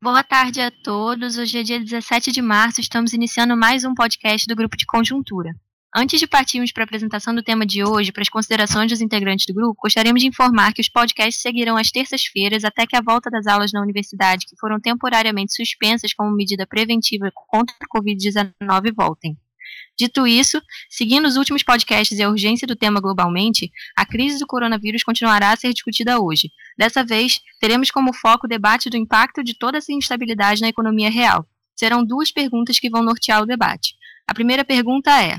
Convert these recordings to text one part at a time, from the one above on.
Boa tarde a todos. Hoje é dia 17 de março, estamos iniciando mais um podcast do Grupo de Conjuntura. Antes de partirmos para a apresentação do tema de hoje, para as considerações dos integrantes do grupo, gostaríamos de informar que os podcasts seguirão às terças-feiras até que a volta das aulas na universidade, que foram temporariamente suspensas como medida preventiva contra a Covid-19, voltem. Dito isso, seguindo os últimos podcasts e a urgência do tema globalmente, a crise do coronavírus continuará a ser discutida hoje. Dessa vez, teremos como foco o debate do impacto de toda essa instabilidade na economia real. Serão duas perguntas que vão nortear o debate. A primeira pergunta é: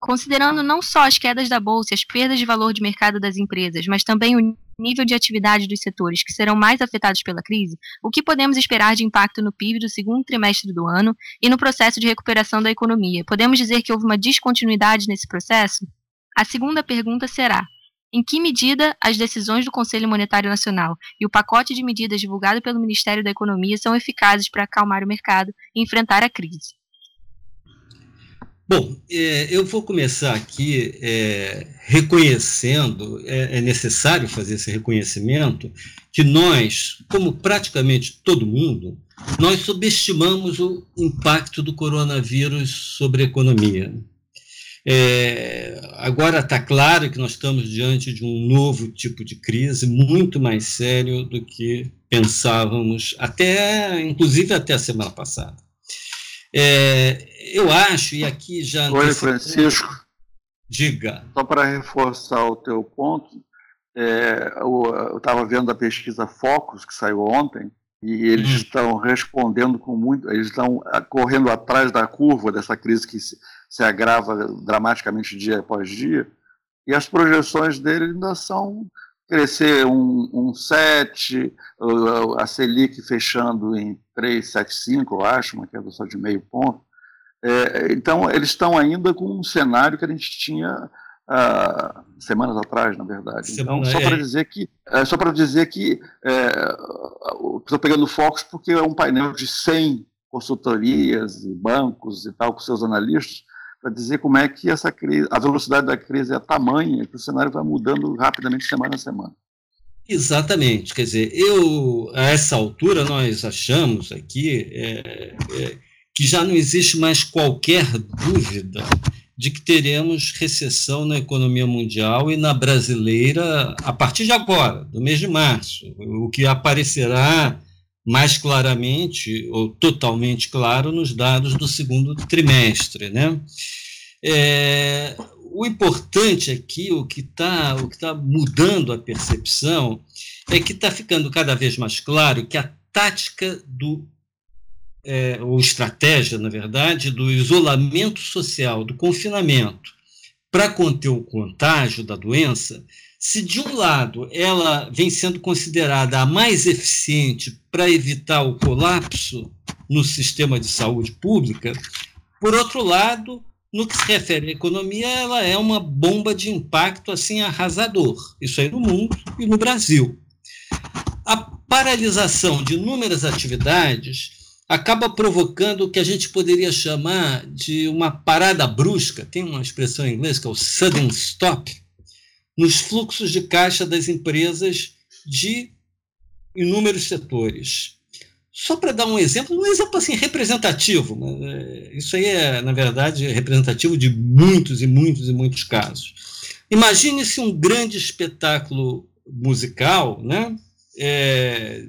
Considerando não só as quedas da bolsa e as perdas de valor de mercado das empresas, mas também o nível de atividade dos setores que serão mais afetados pela crise, o que podemos esperar de impacto no PIB do segundo trimestre do ano e no processo de recuperação da economia? Podemos dizer que houve uma descontinuidade nesse processo? A segunda pergunta será: em que medida as decisões do Conselho Monetário Nacional e o pacote de medidas divulgado pelo Ministério da Economia são eficazes para acalmar o mercado e enfrentar a crise? Bom, é, eu vou começar aqui é, reconhecendo, é, é, necessário fazer esse reconhecimento, que nós, como praticamente todo mundo, nós subestimamos o impacto do coronavírus sobre a economia. É, agora está claro que nós estamos diante de um novo tipo de crise, muito mais sério do que pensávamos, até, inclusive até a semana passada. É, eu acho, e aqui já. Oi, Francisco. Diga. Só para reforçar o teu ponto, é, eu estava vendo a pesquisa Focus, que saiu ontem, e eles uhum. estão respondendo com muito. Eles estão correndo atrás da curva dessa crise que se, se agrava dramaticamente dia após dia, e as projeções dele ainda são crescer um, um 7, a Selic fechando em 3,75, eu acho, uma queda só de meio ponto. É, então, eles estão ainda com um cenário que a gente tinha ah, semanas atrás, na verdade. Então, só para é. dizer que, é, só para dizer que é, estou pegando focos porque é um painel de 100 consultorias e bancos e tal com seus analistas para dizer como é que essa crise, a velocidade da crise é tamanha que o cenário vai mudando rapidamente semana a semana. Exatamente, quer dizer, eu a essa altura nós achamos aqui é, é, que já não existe mais qualquer dúvida de que teremos recessão na economia mundial e na brasileira a partir de agora, do mês de março, o que aparecerá mais claramente ou totalmente claro nos dados do segundo trimestre, né? É, o importante aqui, o que está tá mudando a percepção, é que está ficando cada vez mais claro que a tática do é, ou estratégia, na verdade, do isolamento social, do confinamento, para conter o contágio da doença, se de um lado ela vem sendo considerada a mais eficiente para evitar o colapso no sistema de saúde pública, por outro lado, no que se refere à economia, ela é uma bomba de impacto assim arrasador. Isso aí no mundo e no Brasil. A paralisação de inúmeras atividades acaba provocando o que a gente poderia chamar de uma parada brusca. Tem uma expressão em inglês que é o sudden stop nos fluxos de caixa das empresas de inúmeros setores. Só para dar um exemplo, um exemplo assim representativo, né? isso aí é, na verdade, representativo de muitos e muitos e muitos casos. Imagine-se um grande espetáculo musical, né? É,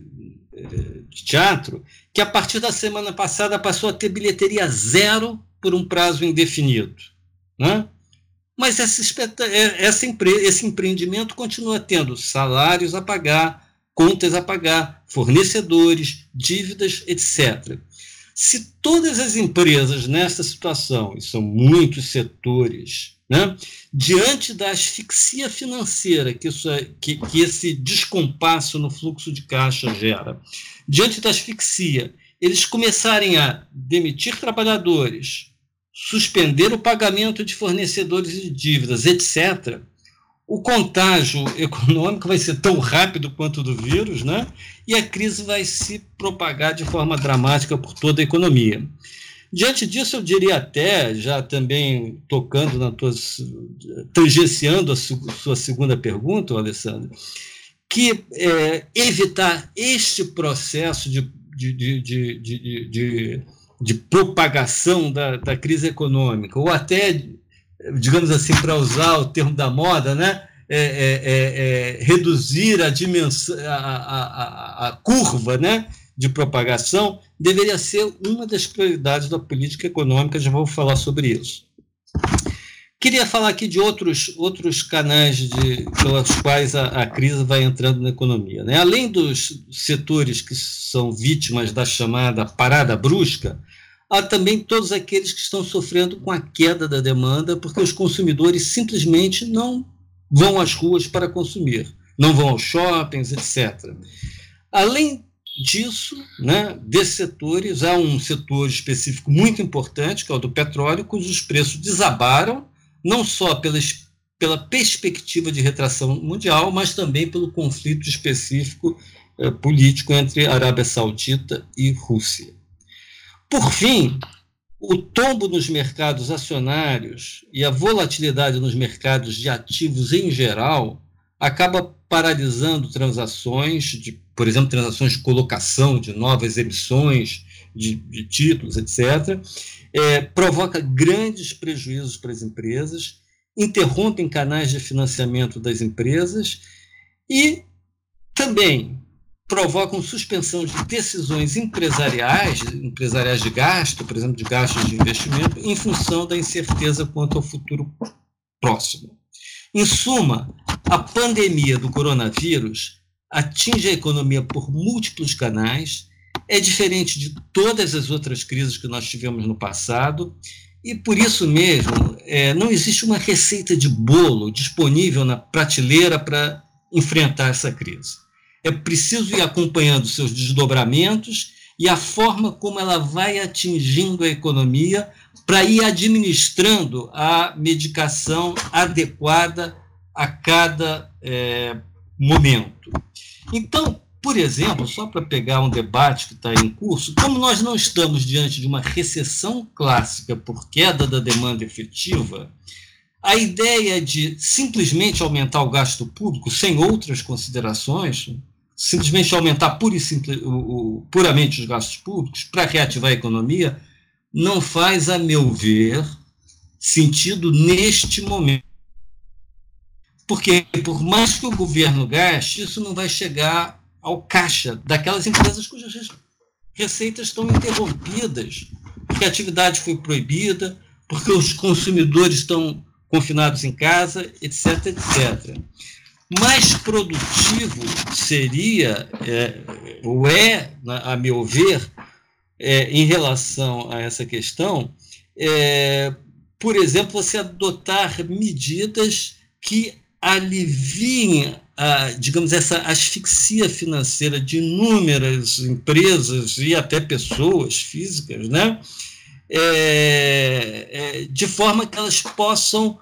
é, de teatro, que a partir da semana passada passou a ter bilheteria zero por um prazo indefinido. Né? Mas essa, é, essa esse empreendimento continua tendo salários a pagar, contas a pagar, fornecedores, dívidas, etc. Se todas as empresas nessa situação, e são muitos setores, né, diante da asfixia financeira que, isso, é, que, que esse descompasso no fluxo de caixa gera, diante da asfixia, eles começarem a demitir trabalhadores, suspender o pagamento de fornecedores de dívidas, etc., o contágio econômico vai ser tão rápido quanto o do vírus, né? E a crise vai se propagar de forma dramática por toda a economia. Diante disso, eu diria até, já também tocando na tua, tangenciando a sua segunda pergunta, Alessandro, que é, evitar este processo de de, de, de, de, propagação da, da crise econômica, ou até, digamos assim, para usar o termo da moda, né? É, é, é, é reduzir a dimensão, a, a, a, curva, né? de propagação deveria ser uma das prioridades da política econômica, já vou falar sobre isso. Queria falar aqui de outros, outros canais de, pelos quais a, a crise vai entrando na economia. Né? Além dos setores que são vítimas da chamada parada brusca, há também todos aqueles que estão sofrendo com a queda da demanda, porque os consumidores simplesmente não vão às ruas para consumir, não vão aos shoppings, etc. Além disso, né, desses setores, há um setor específico muito importante, que é o do petróleo, cujos preços desabaram não só pela, pela perspectiva de retração mundial, mas também pelo conflito específico eh, político entre Arábia Saudita e Rússia. Por fim, o tombo nos mercados acionários e a volatilidade nos mercados de ativos em geral acaba paralisando transações, de, por exemplo, transações de colocação de novas emissões de, de títulos, etc., é, provoca grandes prejuízos para as empresas, interrompem canais de financiamento das empresas e também provocam suspensão de decisões empresariais, empresariais de gasto, por exemplo, de gastos de investimento, em função da incerteza quanto ao futuro próximo. Em suma, a pandemia do coronavírus atinge a economia por múltiplos canais é diferente de todas as outras crises que nós tivemos no passado, e por isso mesmo é, não existe uma receita de bolo disponível na prateleira para enfrentar essa crise. É preciso ir acompanhando seus desdobramentos e a forma como ela vai atingindo a economia para ir administrando a medicação adequada a cada é, momento. Então, por exemplo, só para pegar um debate que está em curso, como nós não estamos diante de uma recessão clássica por queda da demanda efetiva, a ideia de simplesmente aumentar o gasto público sem outras considerações, simplesmente aumentar pura simple, o, o, puramente os gastos públicos para reativar a economia, não faz, a meu ver, sentido neste momento. Porque, por mais que o governo gaste, isso não vai chegar ao caixa daquelas empresas cujas receitas estão interrompidas, porque a atividade foi proibida, porque os consumidores estão confinados em casa, etc, etc. Mais produtivo seria, é, ou é, a meu ver, é, em relação a essa questão, é, por exemplo, você adotar medidas que aliviem a, digamos, essa asfixia financeira de inúmeras empresas e até pessoas físicas, né? É, é, de forma que elas possam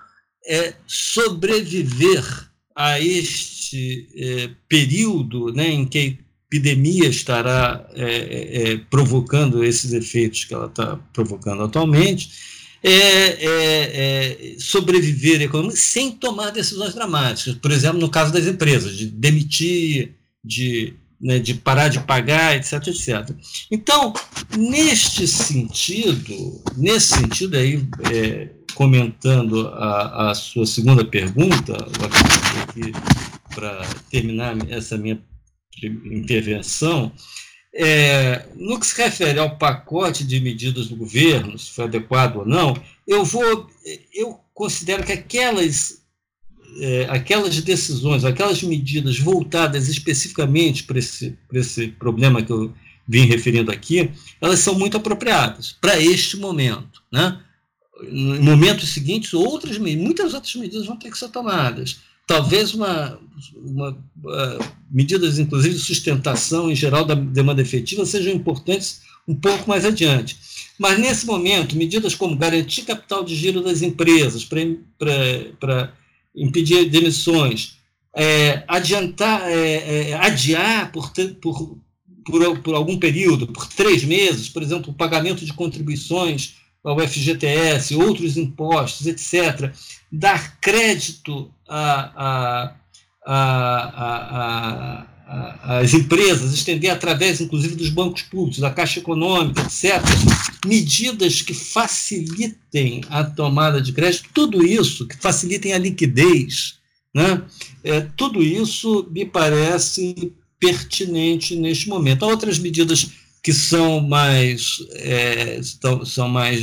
é, sobreviver a este é, período né, em que a epidemia estará é, é, provocando esses efeitos que ela está provocando atualmente é, é, é sobreviver economicamente sem tomar decisões dramáticas. Por exemplo, no caso das empresas, de demitir, de, né, de parar de pagar, etc, etc. Então, neste sentido, nesse sentido aí, é, comentando a, a, sua segunda pergunta, para terminar essa minha intervenção, é, no que se refere ao pacote de medidas do governo, se foi adequado ou não, eu vou, eu considero que aquelas, é, aquelas decisões, aquelas medidas voltadas especificamente para esse, para esse problema que eu vim referindo aqui, elas são muito apropriadas para este momento, né? Em momentos seguintes, outras muitas outras medidas vão ter que ser tomadas talvez uma, uma uh, medidas, inclusive, de sustentação em geral da demanda efetiva sejam importantes um pouco mais adiante. Mas, nesse momento, medidas como garantir capital de giro das empresas para impedir demissões, é, adiantar, é, é, adiar por, por, por, por algum período, por três meses, por exemplo, o pagamento de contribuições ao FGTS, outros impostos, etc., dar crédito as empresas, estender através, inclusive, dos bancos públicos, da Caixa Econômica, etc., medidas que facilitem a tomada de crédito, tudo isso, que facilitem a liquidez, né? É, tudo isso me parece pertinente neste momento. Há outras medidas que são mais, é, são mais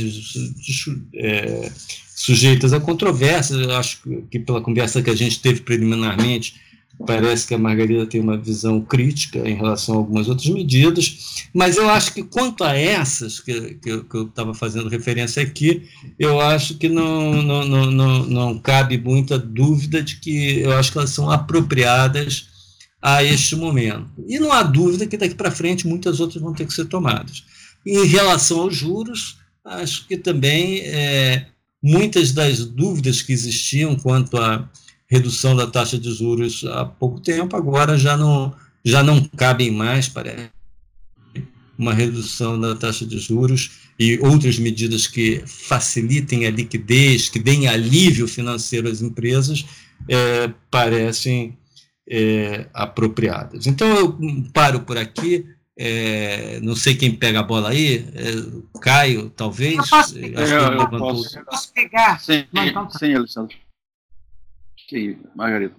é, sujeitas a controvérsias. Eu acho que, pela conversa que a gente teve preliminarmente, parece que a Margarida tem uma visão crítica em relação a algumas outras medidas, mas eu acho que quanto a essas que, que eu estava fazendo referência aqui, eu acho que não, não, não, não, não cabe muita dúvida de que eu acho que elas são apropriadas a este momento. E não há dúvida que daqui para frente muitas outras vão ter que ser tomadas. Em relação aos juros, acho que também é, muitas das dúvidas que existiam quanto à redução da taxa de juros há pouco tempo, agora já não, já não cabem mais, parece, uma redução da taxa de juros e outras medidas que facilitem a liquidez, que deem alívio financeiro às empresas, é, parecem é, apropriadas. Então eu paro por aqui. É, não sei quem pega a bola aí, é, Caio, talvez. Eu posso pegar, Acho eu, eu, posso. posso pegar. Sim, então, tá. sim Alessandro. Sim, Margarida.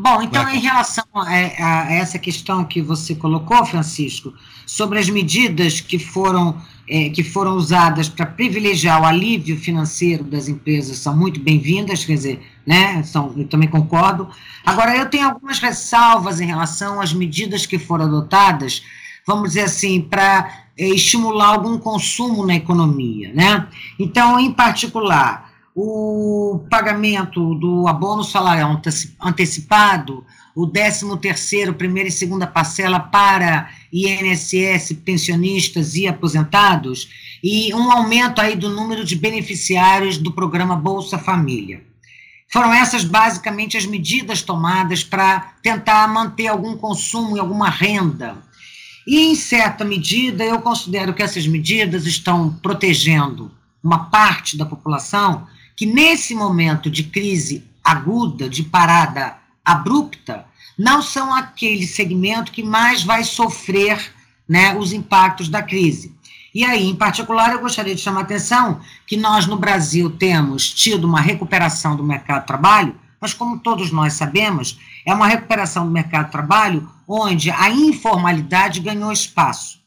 Bom, então, em relação a, a, essa questão que você colocou, Francisco, sobre as medidas que foram, é, que foram usadas para privilegiar o alívio financeiro das empresas são muito bem-vindas, quer dizer, né, são, eu também concordo. Agora, eu tenho algumas ressalvas em relação às medidas que foram adotadas, vamos dizer assim, para é, estimular algum consumo na economia, né? Então, em particular, o pagamento do abono salarial antecipado, o 13º, primeira e segunda parcela para INSS, pensionistas e aposentados, e um aumento aí do número de beneficiários do programa Bolsa Família. Foram essas basicamente as medidas tomadas para tentar manter algum consumo e alguma renda. E, em certa medida, eu considero que essas medidas estão protegendo uma parte da população que nesse momento de crise aguda, de parada abrupta, não são aquele segmento que mais vai sofrer né, os impactos da crise. E aí, em particular, eu gostaria de chamar a atenção que nós no Brasil temos tido uma recuperação do mercado de trabalho, mas como todos nós sabemos, é uma recuperação do mercado de trabalho onde a informalidade ganhou espaço.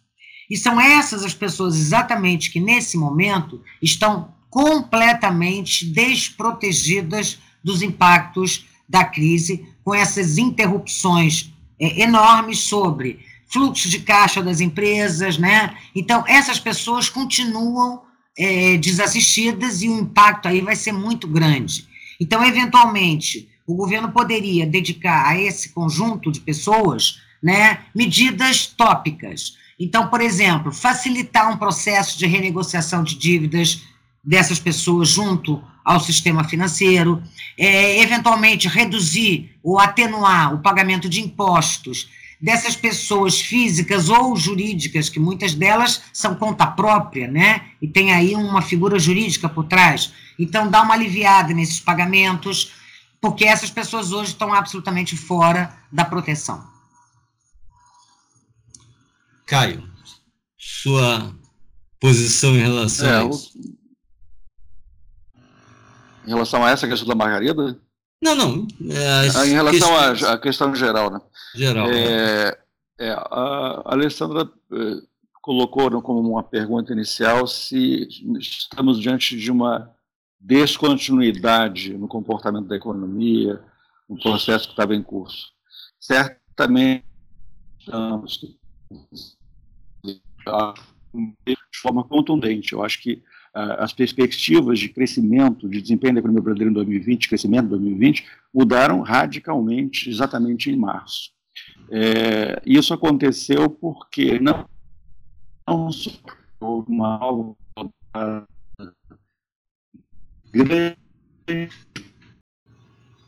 E são essas as pessoas exatamente que nesse momento estão completamente desprotegidas dos impactos da crise, com essas interrupções é, enormes sobre fluxo de caixa das empresas, né? Então, essas pessoas continuam é, desassistidas e o impacto aí vai ser muito grande. Então, eventualmente, o governo poderia dedicar a esse conjunto de pessoas né, medidas tópicas. Então, por exemplo, facilitar um processo de renegociação de dívidas dessas pessoas junto ao sistema financeiro, é, eventualmente reduzir ou atenuar o pagamento de impostos dessas pessoas físicas ou jurídicas, que muitas delas são conta própria, né? E tem aí uma figura jurídica por trás. Então, dá uma aliviada nesses pagamentos, porque essas pessoas hoje estão absolutamente fora da proteção. Caio, sua posição em relação é, a isso? Em relação a essa questão da Margarida? Não, não. É, em relação à questão geral, né? Geral. É, é, a Alessandra é, colocou né, como uma pergunta inicial se estamos diante de uma descontinuidade no comportamento da economia, no processo que estava em curso. Certamente estamos de forma contundente. Eu acho que as perspectivas de crescimento, de desempenho da economia brasileira em 2020, crescimento em 2020, mudaram radicalmente exatamente em março. É, isso aconteceu porque não, não houve uma grande.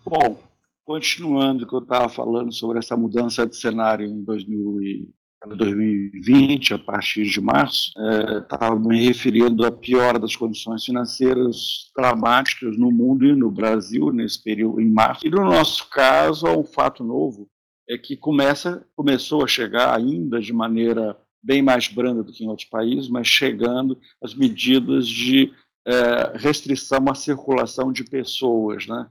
Bom, continuando o que eu estava falando sobre essa mudança de cenário em 2000 2020, a partir de março, estava é, me referindo à piora das condições financeiras dramáticas no mundo e no Brasil nesse período, em março. E no nosso caso, há um fato novo, é que começa, começou a chegar ainda de maneira bem mais branda do que em outros países, mas chegando as medidas de é, restrição à circulação de pessoas, né?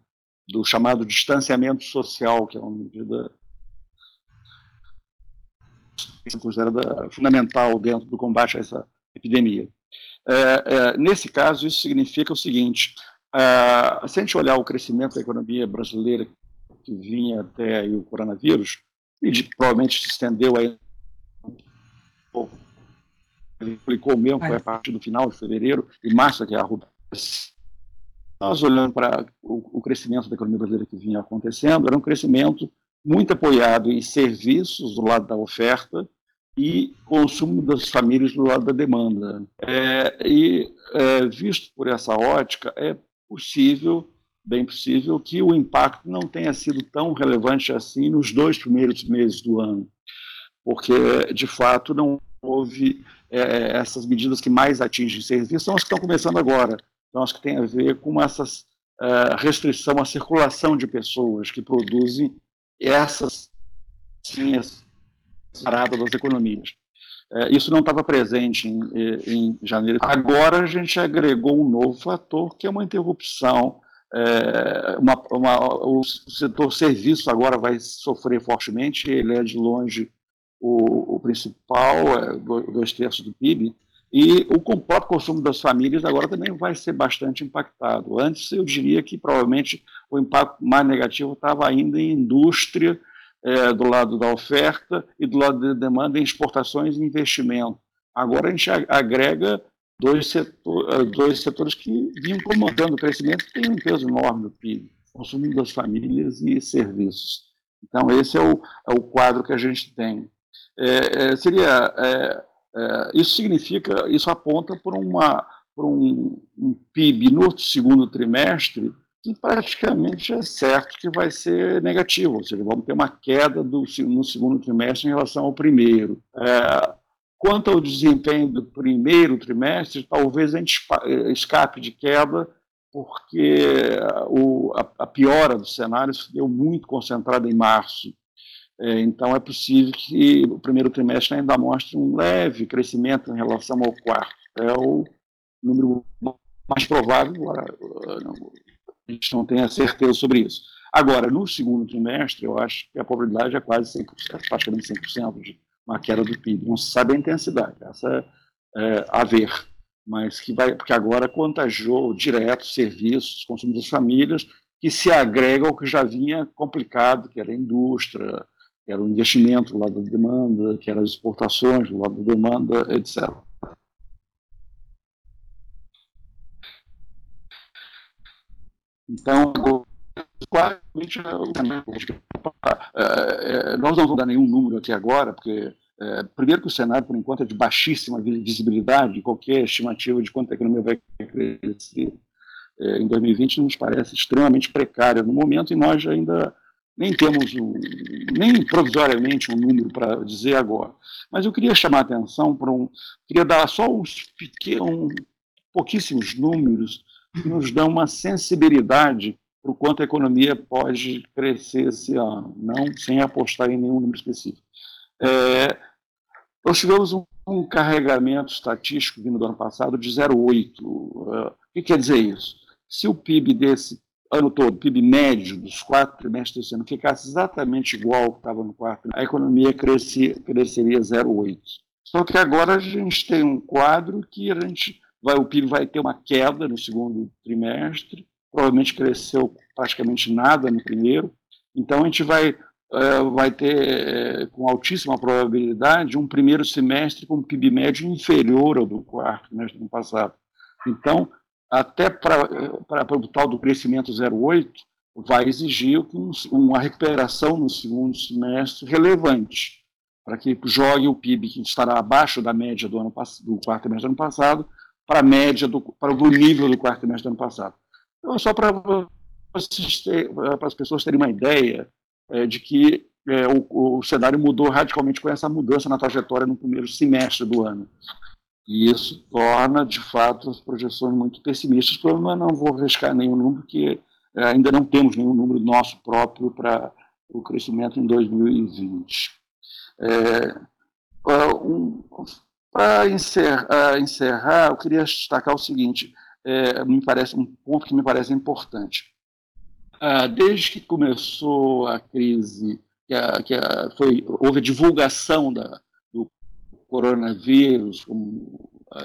do chamado distanciamento social, que é uma medida considerada fundamental dentro do combate a essa epidemia. É, é, nesse caso, isso significa o seguinte: é, se a gente olhar o crescimento da economia brasileira que vinha até o coronavírus, e de, provavelmente se estendeu aí ele publicou mesmo, foi a partir do final de fevereiro e março, que é a Nós olhando para o, o crescimento da economia brasileira que vinha acontecendo, era um crescimento muito apoiado em serviços do lado da oferta e consumo das famílias do lado da demanda. É, e, é, visto por essa ótica, é possível, bem possível, que o impacto não tenha sido tão relevante assim nos dois primeiros meses do ano, porque, de fato, não houve é, essas medidas que mais atingem serviços, são as que estão começando agora, são as que têm a ver com essa é, restrição à circulação de pessoas que produzem essas linhas paradas das economias. É, isso não estava presente em, em, janeiro. Agora a gente agregou um novo fator, que é uma interrupção. É, uma, uma, o setor serviço agora vai sofrer fortemente, ele é de longe o, o principal, é dois terços do PIB, e o próprio consumo das famílias agora também vai ser bastante impactado. Antes eu diria que provavelmente o impacto mais negativo estava ainda em indústria, é, do lado da oferta e do lado da demanda em exportações e investimento. Agora a gente agrega dois, setor, é, dois setores que vinham comandando o crescimento que tem um peso enorme no PIB, consumo das famílias e serviços. Então esse é o, é o quadro que a gente tem. É, é seria é, é, isso significa, isso aponta por uma por um, um PIB no segundo trimestre que praticamente é certo que vai ser negativo, ou seja, vamos ter uma queda do, no segundo trimestre em relação ao primeiro. É, quanto ao desempenho do primeiro trimestre, talvez a gente escape de queda, porque o, a, a, piora do cenário se deu muito concentrada em março. É, então, é possível que o primeiro trimestre ainda mostre um leve crescimento em relação ao quarto. É o número mais provável, a gente não tem a certeza sobre isso. Agora, no segundo trimestre, eu acho que a probabilidade é quase 100%, praticamente 100% de uma queda do PIB. Não se sabe a intensidade, essa é a ver. Mas que vai, porque agora contagiou direto serviços, consumo das famílias, que se agrega ao que já vinha complicado, que era a indústria, que era o investimento do lado da demanda, que eram as exportações do lado da demanda, etc. Então, claramente, é, nós não vamos dar nenhum número aqui agora, porque, é, primeiro, que o cenário, por enquanto, é de baixíssima visibilidade, qualquer estimativa de quanto a economia vai crescer é, em 2020 nos parece extremamente precária no momento, e nós ainda nem temos, um, nem provisoriamente, um número para dizer agora. Mas eu queria chamar a atenção para um. queria dar só uns pequenos, pouquíssimos números que nos dão uma sensibilidade para o quanto a economia pode crescer esse ano, não sem apostar em nenhum número específico. É, nós tivemos um, um, carregamento estatístico vindo do ano passado de 0,8. Uh, o que quer dizer isso? Se o PIB desse ano todo, PIB médio dos quatro trimestres desse ano, ficasse exatamente igual ao que estava no quarto, a economia crescia, cresceria 0,8. Só que agora a gente tem um quadro que a gente vai, o PIB vai ter uma queda no segundo trimestre, provavelmente cresceu praticamente nada no primeiro, então a gente vai, é, vai ter, é, com altíssima probabilidade, um primeiro semestre com PIB médio inferior ao do quarto trimestre do ano passado. Então, até para o tal do crescimento 0,8, vai exigir um, uma recuperação no segundo semestre relevante, para que jogue o PIB que estará abaixo da média do, ano, do quarto trimestre do ano passado para a média, do, para o nível do quarto trimestre do ano passado. Então, só para, para as pessoas terem uma ideia é, de que é, o, o, cenário mudou radicalmente com essa mudança na trajetória no primeiro semestre do ano. E isso torna, de fato, as projeções muito pessimistas. Eu não vou arriscar nenhum número, porque é, ainda não temos nenhum número nosso próprio para o crescimento em 2020. É, um, Para encerrar, encerrar, eu queria destacar o seguinte: é, me parece um ponto que me parece importante. Ah, desde que começou a crise, que, a, que a, foi, houve a divulgação da, coronavírus,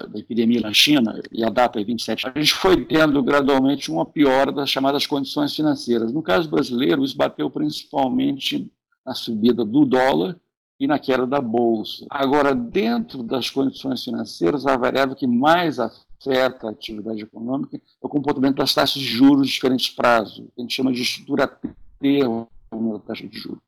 da epidemia na China, e a data é 27, a gente foi tendo gradualmente uma piora das chamadas condições financeiras. No caso brasileiro, isso bateu principalmente na subida do dólar e na queda da bolsa. Agora, dentro das condições financeiras, a variável que mais afeta a atividade econômica é o comportamento das taxas de juros de diferentes prazos, que a gente chama de estrutura termo da taxa de juros.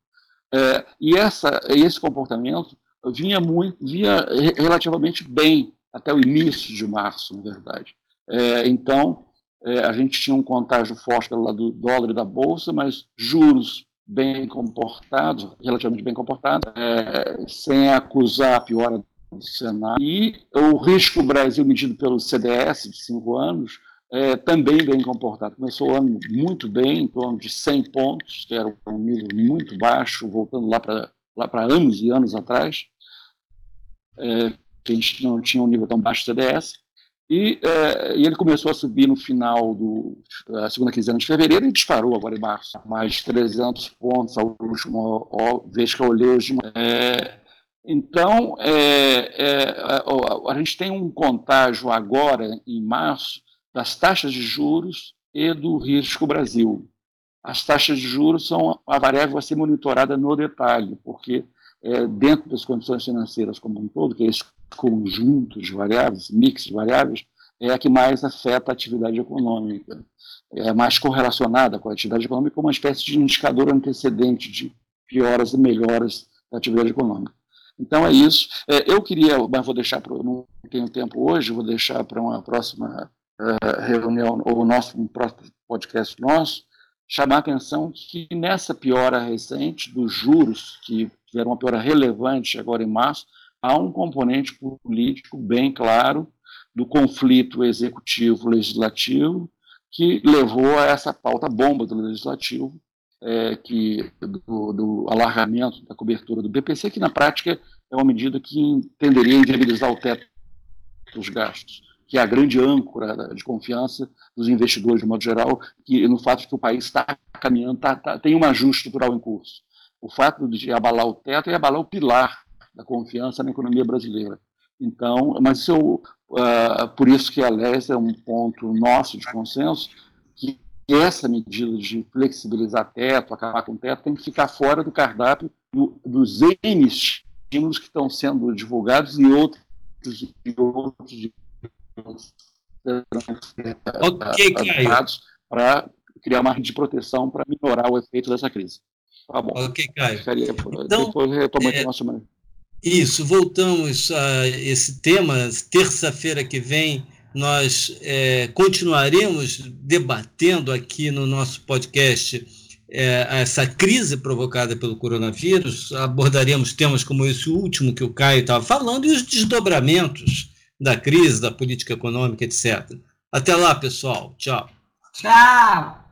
É, e essa, esse comportamento vinha, muito, vinha relativamente bem até o início de março, na verdade. É, então, é, a gente tinha um contágio forte pelo lado do dólar e da bolsa, mas juros bem comportados, relativamente bem comportados, é, sem acusar a piora do cenário. E o risco Brasil medido pelo CDS de cinco anos é, também bem comportado. Começou o ano muito bem, em torno de 100 pontos, que era um nível muito baixo, voltando lá para lá para anos e anos atrás. É, a gente não tinha um nível tão baixo de CDS. E, é, e, ele começou a subir no final da segunda quinzena de fevereiro e disparou agora em março. Mais de 300 pontos a última vez que eu olhei hoje. É, então, é, é, a, a, gente tem um contágio agora, em março, das taxas de juros e do risco Brasil. As taxas de juros são a variável a ser monitorada no detalhe, porque é, dentro das condições financeiras como um todo, que é esse conjunto de variáveis, mix de variáveis, é a que mais afeta a atividade econômica. É mais correlacionada com a atividade econômica como uma espécie de indicador antecedente de pioras e melhoras da atividade econômica. Então é isso. É, eu queria, mas vou deixar para. Não tenho tempo hoje, vou deixar para uma próxima uh, reunião, ou nosso, um próximo podcast nosso, chamar a atenção que nessa piora recente dos juros, que tiveram uma piora relevante agora em março, há um componente político bem claro do conflito executivo-legislativo que levou a essa pauta bomba do legislativo, é, que do, do, alargamento da cobertura do BPC, que na prática é uma medida que tenderia a inviabilizar o teto dos gastos, que é a grande âncora de confiança dos investidores, de modo geral, que no fato de que o país está caminhando, tá, tá, tem um ajuste estrutural em curso. O fato de abalar o teto é abalar o pilar da confiança na economia brasileira. Então, mas isso, uh, por isso que, aliás, é um ponto nosso de consenso, que essa medida de flexibilizar teto, acabar com teto, tem que ficar fora do cardápio do, dos N estímulos que estão sendo divulgados e outros, e outros okay, para criar uma rede de proteção para minorar o efeito dessa crise. Tá bom. Ok, Caio. Então, Depois retoma é, a nossa isso, voltamos a esse tema. Terça-feira que vem nós é, continuaremos debatendo aqui no nosso podcast é, essa crise provocada pelo coronavírus. Abordaremos temas como esse último que o Caio estava falando e os desdobramentos da crise, da política econômica, etc. Até lá, pessoal. Tchau. Tchau.